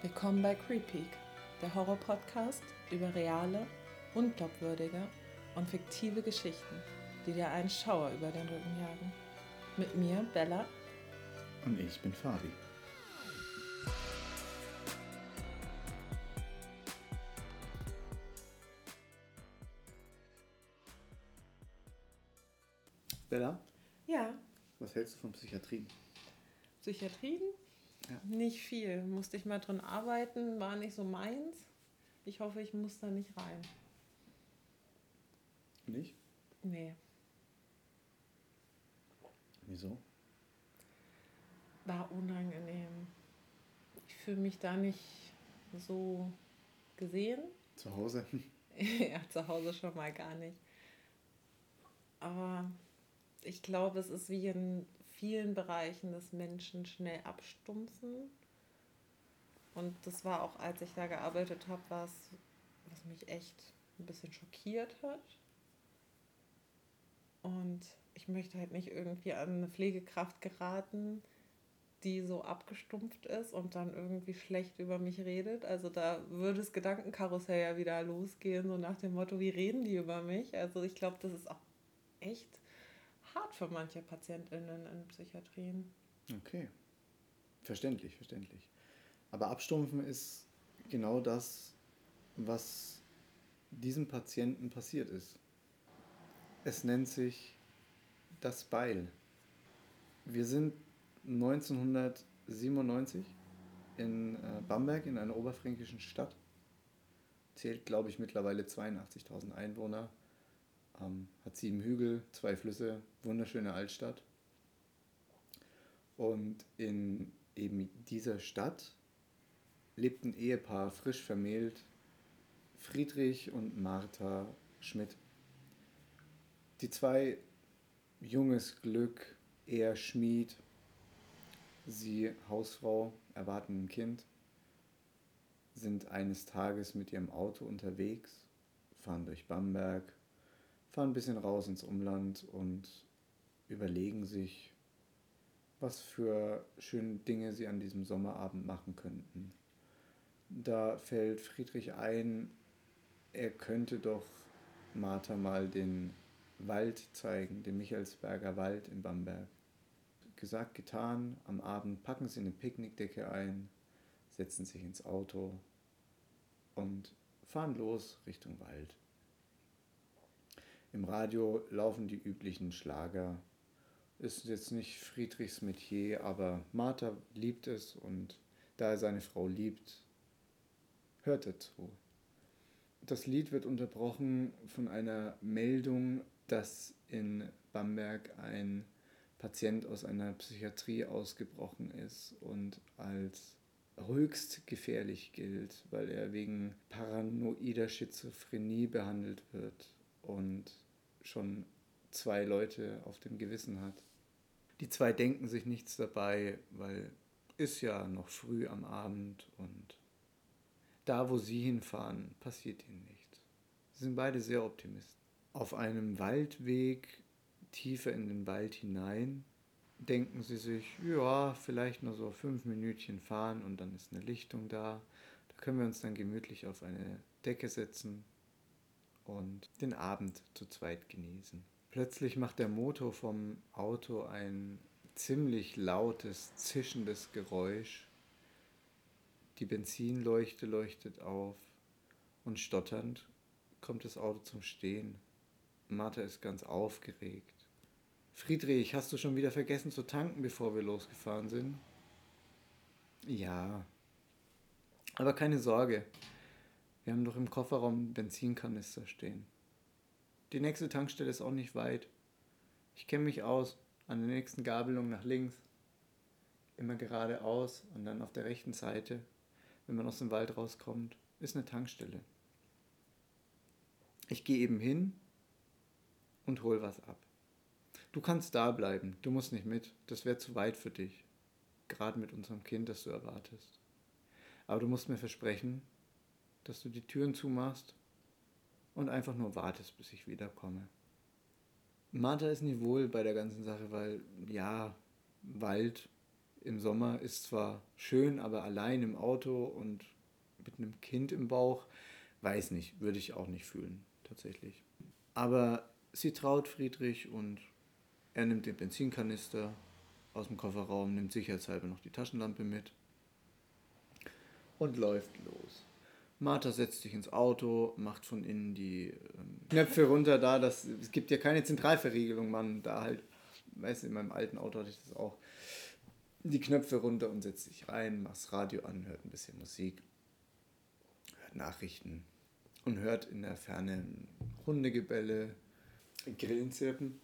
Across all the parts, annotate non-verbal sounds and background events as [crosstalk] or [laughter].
Willkommen bei Creepy, der Horror-Podcast über reale, unglaubwürdige und fiktive Geschichten, die dir einen Schauer über den Rücken jagen. Mit mir, Bella. Und ich bin Fabi. Bella? Ja. Was hältst du von Psychiatrien? Psychiatrien? Ja. Nicht viel. Musste ich mal drin arbeiten, war nicht so meins. Ich hoffe, ich muss da nicht rein. Nicht? Nee. Wieso? War unangenehm. Ich fühle mich da nicht so gesehen. Zu Hause? [laughs] [laughs] ja, zu Hause schon mal gar nicht. Aber ich glaube, es ist wie in vielen Bereichen, dass Menschen schnell abstumpfen. Und das war auch, als ich da gearbeitet habe, was, was mich echt ein bisschen schockiert hat. Und ich möchte halt nicht irgendwie an eine Pflegekraft geraten, die so abgestumpft ist und dann irgendwie schlecht über mich redet. Also da würde das Gedankenkarussell ja wieder losgehen, so nach dem Motto, wie reden die über mich? Also ich glaube, das ist auch echt hart für manche PatientInnen in Psychiatrien. Okay. Verständlich, verständlich. Aber Abstumpfen ist genau das, was diesem Patienten passiert ist. Es nennt sich das Beil. Wir sind 1997 in äh, Bamberg in einer oberfränkischen Stadt. Zählt, glaube ich, mittlerweile 82.000 Einwohner. Ähm, hat sieben Hügel, zwei Flüsse, wunderschöne Altstadt. Und in eben dieser Stadt lebt ein Ehepaar frisch vermählt, Friedrich und Martha Schmidt. Die zwei junges Glück, er Schmied, sie Hausfrau, erwarten ein Kind, sind eines Tages mit ihrem Auto unterwegs, fahren durch Bamberg, fahren ein bisschen raus ins Umland und überlegen sich, was für schöne Dinge sie an diesem Sommerabend machen könnten. Da fällt Friedrich ein, er könnte doch Martha mal den Wald zeigen, den Michaelsberger Wald in Bamberg. Gesagt, getan, am Abend packen sie eine Picknickdecke ein, setzen sich ins Auto und fahren los Richtung Wald. Im Radio laufen die üblichen Schlager. Ist jetzt nicht Friedrichs Metier, aber Martha liebt es und da er seine Frau liebt, hört er zu. Das Lied wird unterbrochen von einer Meldung, dass in Bamberg ein Patient aus einer Psychiatrie ausgebrochen ist und als höchst gefährlich gilt, weil er wegen paranoider Schizophrenie behandelt wird und schon zwei Leute auf dem Gewissen hat. Die zwei denken sich nichts dabei, weil ist ja noch früh am Abend und da, wo sie hinfahren, passiert ihnen nichts. Sie sind beide sehr optimistisch. Auf einem Waldweg tiefer in den Wald hinein denken sie sich, ja, vielleicht nur so fünf Minütchen fahren und dann ist eine Lichtung da. Da können wir uns dann gemütlich auf eine Decke setzen und den Abend zu zweit genießen. Plötzlich macht der Motor vom Auto ein ziemlich lautes, zischendes Geräusch. Die Benzinleuchte leuchtet auf und stotternd kommt das Auto zum Stehen. Martha ist ganz aufgeregt. Friedrich, hast du schon wieder vergessen zu tanken, bevor wir losgefahren sind? Ja. Aber keine Sorge, wir haben doch im Kofferraum einen Benzinkanister stehen. Die nächste Tankstelle ist auch nicht weit. Ich kenne mich aus. An der nächsten Gabelung nach links. Immer geradeaus und dann auf der rechten Seite, wenn man aus dem Wald rauskommt, ist eine Tankstelle. Ich gehe eben hin und hol was ab. Du kannst da bleiben, du musst nicht mit, das wäre zu weit für dich. Gerade mit unserem Kind, das du erwartest. Aber du musst mir versprechen, dass du die Türen zumachst und einfach nur wartest, bis ich wiederkomme. Martha ist nie wohl bei der ganzen Sache, weil ja, Wald im Sommer ist zwar schön, aber allein im Auto und mit einem Kind im Bauch, weiß nicht, würde ich auch nicht fühlen, tatsächlich. Aber sie traut Friedrich und er nimmt den Benzinkanister aus dem Kofferraum, nimmt sicherheitshalber noch die Taschenlampe mit und läuft los. Martha setzt sich ins Auto, macht von innen die ähm, Knöpfe runter, da das, es gibt ja keine Zentralverriegelung, man da halt, weißt du, in meinem alten Auto hatte ich das auch, die Knöpfe runter und setzt sich rein, macht das Radio an, hört ein bisschen Musik, hört Nachrichten und hört in der Ferne Hundegebälle, Grillenzirpen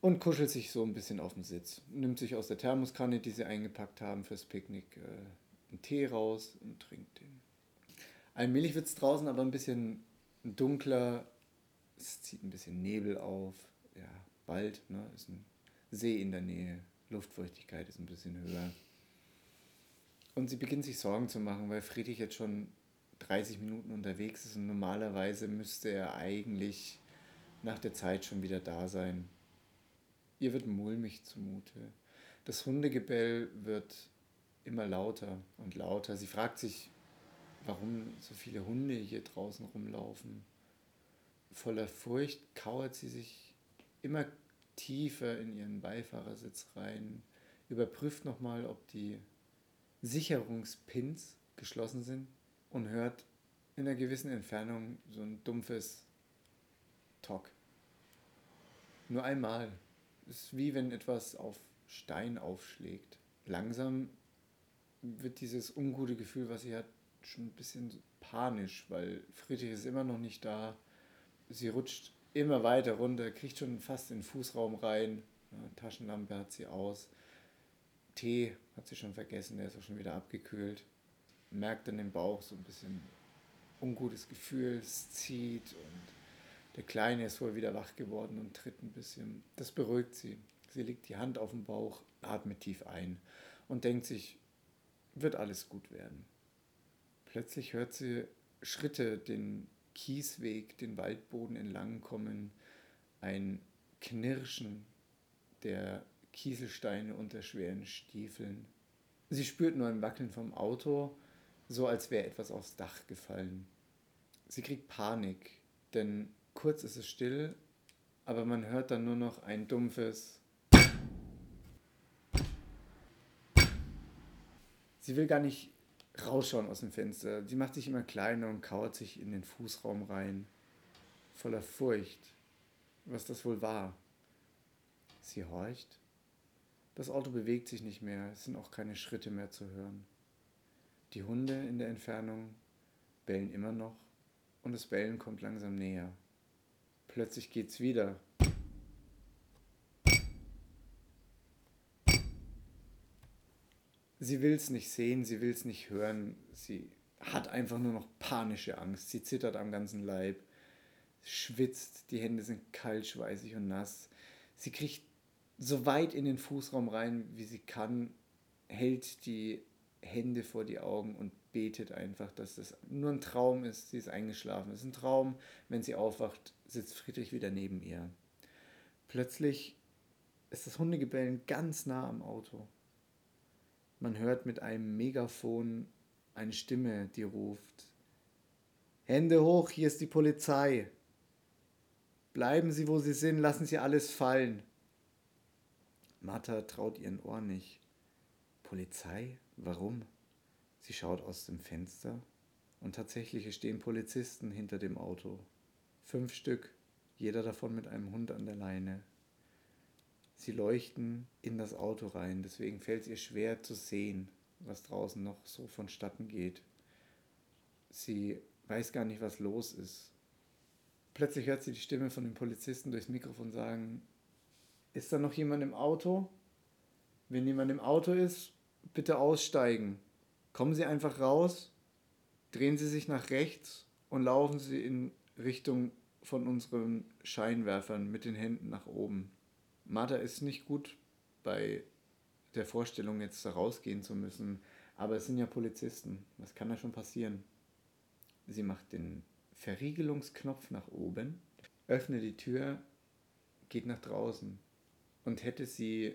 und kuschelt sich so ein bisschen auf den Sitz. Nimmt sich aus der Thermoskanne, die sie eingepackt haben fürs Picknick, äh, einen Tee raus und trinkt den. Allmählich wird es draußen aber ein bisschen dunkler. Es zieht ein bisschen Nebel auf. Ja, bald ne, ist ein See in der Nähe. Luftfeuchtigkeit ist ein bisschen höher. Und sie beginnt sich Sorgen zu machen, weil Friedrich jetzt schon 30 Minuten unterwegs ist und normalerweise müsste er eigentlich nach der Zeit schon wieder da sein. Ihr wird mulmig zumute. Das Hundegebell wird immer lauter und lauter. Sie fragt sich, warum so viele Hunde hier draußen rumlaufen. Voller Furcht kauert sie sich immer tiefer in ihren Beifahrersitz rein, überprüft nochmal, ob die Sicherungspins geschlossen sind und hört in einer gewissen Entfernung so ein dumpfes Tock. Nur einmal ist wie wenn etwas auf Stein aufschlägt. Langsam wird dieses ungute Gefühl, was sie hat, schon ein bisschen panisch, weil Friedrich ist immer noch nicht da. Sie rutscht immer weiter runter, kriegt schon fast in den Fußraum rein. Taschenlampe hat sie aus. Tee hat sie schon vergessen, der ist auch schon wieder abgekühlt. Merkt dann im Bauch so ein bisschen ungutes Gefühl, es zieht und der Kleine ist wohl wieder wach geworden und tritt ein bisschen. Das beruhigt sie. Sie legt die Hand auf den Bauch, atmet tief ein und denkt sich, wird alles gut werden. Plötzlich hört sie Schritte den Kiesweg, den Waldboden entlang kommen, ein Knirschen der Kieselsteine unter schweren Stiefeln. Sie spürt nur ein Wackeln vom Auto, so als wäre etwas aufs Dach gefallen. Sie kriegt Panik, denn Kurz ist es still, aber man hört dann nur noch ein dumpfes. [tsk] Sie will gar nicht rausschauen aus dem Fenster. Sie macht sich immer kleiner und kauert sich in den Fußraum rein, voller Furcht, was das wohl war. Sie horcht. Das Auto bewegt sich nicht mehr, es sind auch keine Schritte mehr zu hören. Die Hunde in der Entfernung bellen immer noch und das Bellen kommt langsam näher. Plötzlich geht's wieder. Sie will es nicht sehen, sie will es nicht hören. Sie hat einfach nur noch panische Angst. Sie zittert am ganzen Leib, schwitzt, die Hände sind kalt, schweißig und nass. Sie kriegt so weit in den Fußraum rein, wie sie kann, hält die Hände vor die Augen und betet einfach, dass das nur ein Traum ist. Sie ist eingeschlafen. Es ist ein Traum. Wenn sie aufwacht, sitzt Friedrich wieder neben ihr. Plötzlich ist das Hundegebellen ganz nah am Auto. Man hört mit einem Megafon eine Stimme, die ruft. Hände hoch, hier ist die Polizei. Bleiben Sie, wo Sie sind, lassen Sie alles fallen. Martha traut ihren Ohren nicht. Polizei? Warum? Sie schaut aus dem Fenster und tatsächlich stehen Polizisten hinter dem Auto. Fünf Stück, jeder davon mit einem Hund an der Leine. Sie leuchten in das Auto rein, deswegen fällt es ihr schwer zu sehen, was draußen noch so vonstatten geht. Sie weiß gar nicht, was los ist. Plötzlich hört sie die Stimme von dem Polizisten durchs Mikrofon sagen, ist da noch jemand im Auto? Wenn jemand im Auto ist, bitte aussteigen. Kommen Sie einfach raus, drehen Sie sich nach rechts und laufen Sie in Richtung von unseren Scheinwerfern mit den Händen nach oben. Martha ist nicht gut bei der Vorstellung, jetzt da rausgehen zu müssen, aber es sind ja Polizisten. Was kann da schon passieren? Sie macht den Verriegelungsknopf nach oben, öffnet die Tür, geht nach draußen. Und hätte sie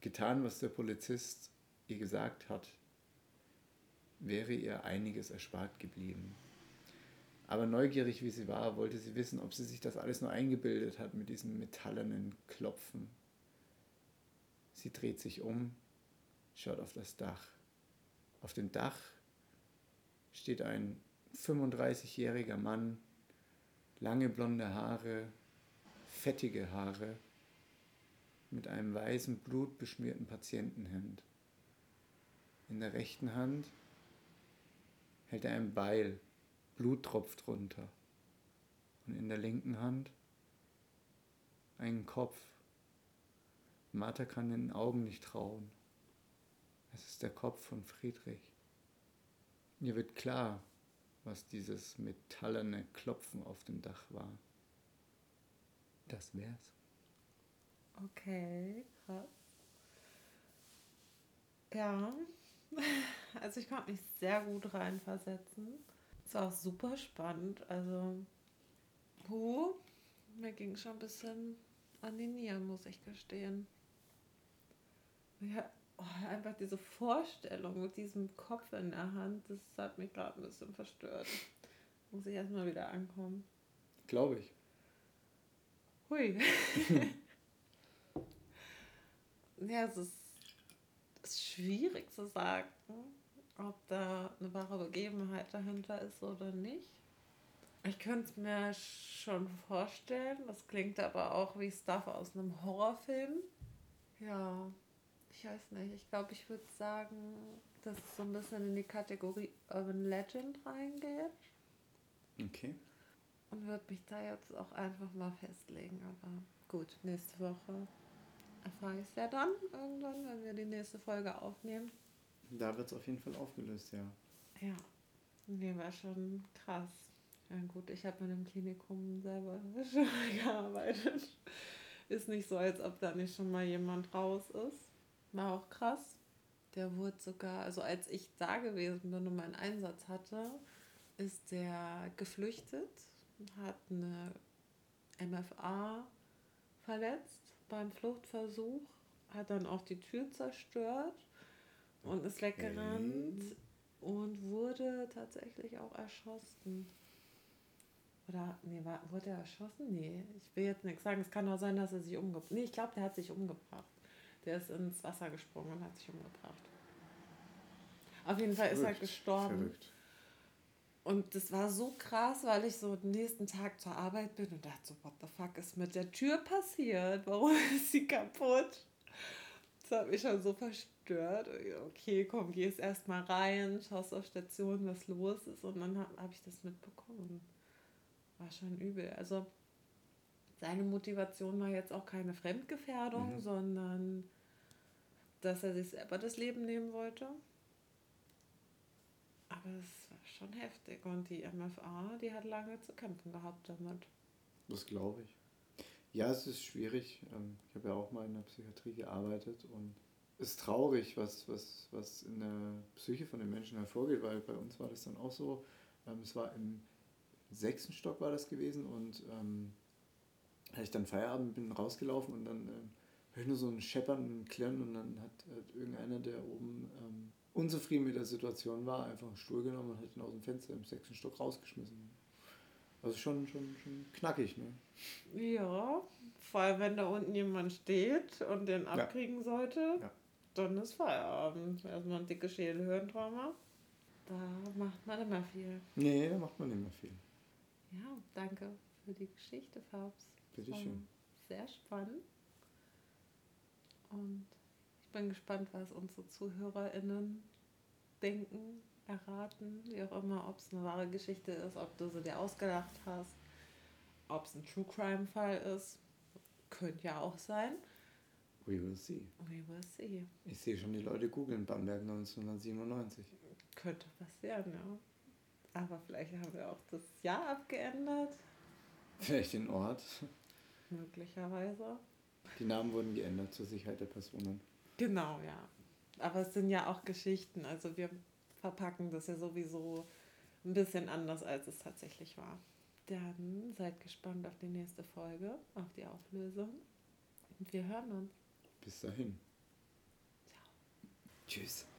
getan, was der Polizist ihr gesagt hat, wäre ihr einiges erspart geblieben. Aber neugierig wie sie war, wollte sie wissen, ob sie sich das alles nur eingebildet hat mit diesem metallenen Klopfen. Sie dreht sich um, schaut auf das Dach. Auf dem Dach steht ein 35-jähriger Mann, lange blonde Haare, fettige Haare, mit einem weißen, blutbeschmierten Patientenhemd. In der rechten Hand hält er ein Beil, Blut tropft runter. Und in der linken Hand einen Kopf. Martha kann den Augen nicht trauen. Es ist der Kopf von Friedrich. Mir wird klar, was dieses metallene Klopfen auf dem Dach war. Das wär's. Okay, krass. Ja, [laughs] also ich konnte mich sehr gut reinversetzen. War auch super spannend. Also, puh, mir ging schon ein bisschen an die Nieren, muss ich gestehen. Ja, oh, einfach diese Vorstellung mit diesem Kopf in der Hand, das hat mich gerade ein bisschen verstört. Muss ich erstmal wieder ankommen. Glaube ich. Hui. [laughs] ja, es ist, es ist schwierig zu sagen, ob da eine wahre Begebenheit dahinter ist oder nicht. Ich könnte es mir schon vorstellen. Das klingt aber auch wie Stuff aus einem Horrorfilm. Ja, ich weiß nicht. Ich glaube, ich würde sagen, dass es so ein bisschen in die Kategorie Urban Legend reingeht. Okay. Und würde mich da jetzt auch einfach mal festlegen. Aber gut, nächste Woche erfahre ich es ja dann irgendwann, wenn wir die nächste Folge aufnehmen. Da wird es auf jeden Fall aufgelöst, ja. Ja, nee, war schon krass. Ja gut, ich habe in einem Klinikum selber [laughs] schon mal gearbeitet. Ist nicht so, als ob da nicht schon mal jemand raus ist. War auch krass. Der wurde sogar, also als ich da gewesen bin und meinen Einsatz hatte, ist der geflüchtet, hat eine MFA verletzt beim Fluchtversuch, hat dann auch die Tür zerstört und ist weggerannt und wurde tatsächlich auch erschossen. Oder, nee, war, wurde er erschossen? Nee, ich will jetzt nichts sagen. Es kann auch sein, dass er sich umgebracht Nee, ich glaube, der hat sich umgebracht. Der ist ins Wasser gesprungen und hat sich umgebracht. Auf jeden Fall ist er gestorben. Verrückt. Und das war so krass, weil ich so den nächsten Tag zur Arbeit bin und dachte so, what the fuck ist mit der Tür passiert? Warum [laughs] ist sie kaputt? Das hat mich schon so verstört. Okay, komm, geh jetzt erstmal rein, schaust auf Station, was los ist. Und dann habe hab ich das mitbekommen. War schon übel. Also seine Motivation war jetzt auch keine Fremdgefährdung, mhm. sondern dass er sich selber das Leben nehmen wollte. Aber es war schon heftig. Und die MFA, die hat lange zu kämpfen gehabt damit. Das glaube ich. Ja, es ist schwierig. Ähm, ich habe ja auch mal in der Psychiatrie gearbeitet und ist traurig, was, was, was in der Psyche von den Menschen hervorgeht, weil bei uns war das dann auch so. Ähm, es war im sechsten Stock war das gewesen und ähm, hatte ich dann Feierabend, bin rausgelaufen und dann ähm, höre ich nur so ein Scheppern und Klirren und dann hat, hat irgendeiner, der oben ähm, unzufrieden mit der Situation war, einfach einen Stuhl genommen und hat ihn aus dem Fenster im sechsten Stock rausgeschmissen. Also schon, schon, schon knackig, ne? Ja, vor allem wenn da unten jemand steht und den abkriegen ja. sollte, ja. Dann ist Feierabend. Erstmal ein dickes Schädelhirntrauma. Da macht man immer viel. Nee, da macht man immer viel. Ja, danke für die Geschichte, Fabs. Bitteschön. Sehr spannend. Und ich bin gespannt, was unsere ZuhörerInnen denken, erraten, wie auch immer, ob es eine wahre Geschichte ist, ob du sie dir ausgedacht hast, ob es ein True Crime Fall ist. Könnte ja auch sein. We will see. We will see. Ich sehe schon die Leute googeln Bamberg 1997. Könnte passieren, ja. Aber vielleicht haben wir auch das Jahr abgeändert. Vielleicht den Ort. Möglicherweise. Die Namen wurden geändert zur Sicherheit der Personen. Genau, ja. Aber es sind ja auch Geschichten. Also wir verpacken das ja sowieso ein bisschen anders, als es tatsächlich war. Dann seid gespannt auf die nächste Folge, auf die Auflösung. Und wir hören uns. Bis dahin. Ciao. Tschüss.